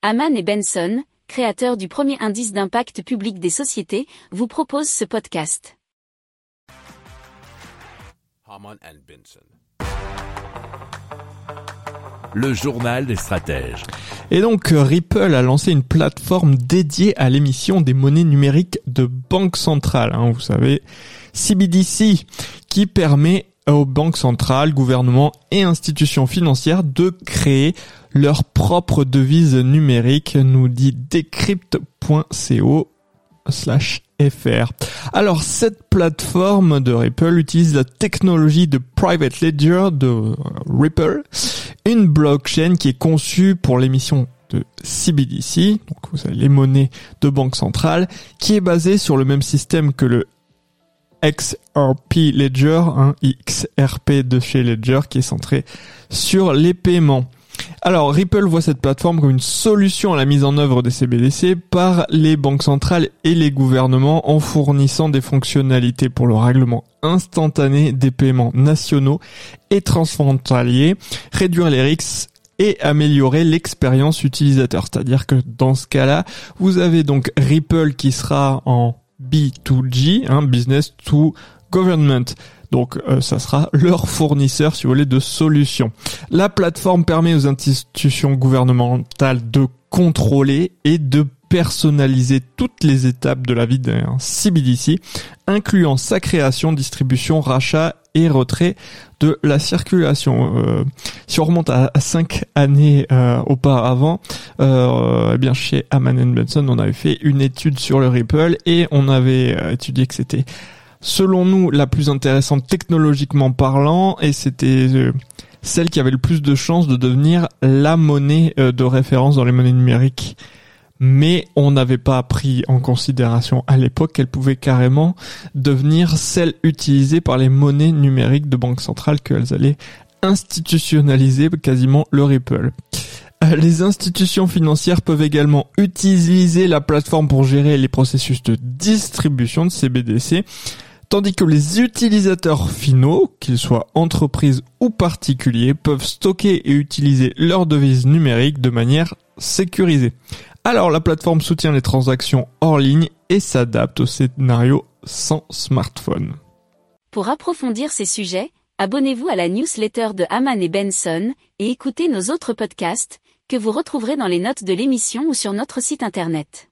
Haman et Benson, créateurs du premier indice d'impact public des sociétés, vous proposent ce podcast. Le journal des stratèges. Et donc Ripple a lancé une plateforme dédiée à l'émission des monnaies numériques de banque centrale, hein, vous savez, CBDC, qui permet aux banques centrales, gouvernements et institutions financières de créer leur propre devise numérique, nous dit decrypt.co slash fr. Alors cette plateforme de Ripple utilise la technologie de Private Ledger de Ripple, une blockchain qui est conçue pour l'émission de CBDC, donc vous savez les monnaies de banque centrale, qui est basée sur le même système que le XRP Ledger, un XRP de chez Ledger qui est centré sur les paiements. Alors Ripple voit cette plateforme comme une solution à la mise en œuvre des CBDC par les banques centrales et les gouvernements en fournissant des fonctionnalités pour le règlement instantané des paiements nationaux et transfrontaliers, réduire les risques et améliorer l'expérience utilisateur. C'est-à-dire que dans ce cas-là, vous avez donc Ripple qui sera en B2G, hein, business to government. Donc euh, ça sera leur fournisseur, si vous voulez, de solutions. La plateforme permet aux institutions gouvernementales de contrôler et de personnaliser toutes les étapes de la vie d'un CBDC, incluant sa création, distribution, rachat et retrait de la circulation. Euh, si on remonte à, cinq années euh, auparavant, euh, eh bien chez Aman Benson, on avait fait une étude sur le Ripple et on avait étudié que c'était selon nous la plus intéressante technologiquement parlant et c'était celle qui avait le plus de chances de devenir la monnaie de référence dans les monnaies numériques mais on n'avait pas pris en considération à l'époque qu'elle pouvait carrément devenir celle utilisée par les monnaies numériques de banque centrale qu'elles allaient institutionnaliser quasiment le Ripple. Euh, les institutions financières peuvent également utiliser la plateforme pour gérer les processus de distribution de CBDC, tandis que les utilisateurs finaux, qu'ils soient entreprises ou particuliers, peuvent stocker et utiliser leurs devises numériques de manière sécurisée. Alors la plateforme soutient les transactions hors ligne et s'adapte au scénario sans smartphone. Pour approfondir ces sujets, abonnez-vous à la newsletter de Haman et Benson et écoutez nos autres podcasts que vous retrouverez dans les notes de l'émission ou sur notre site internet.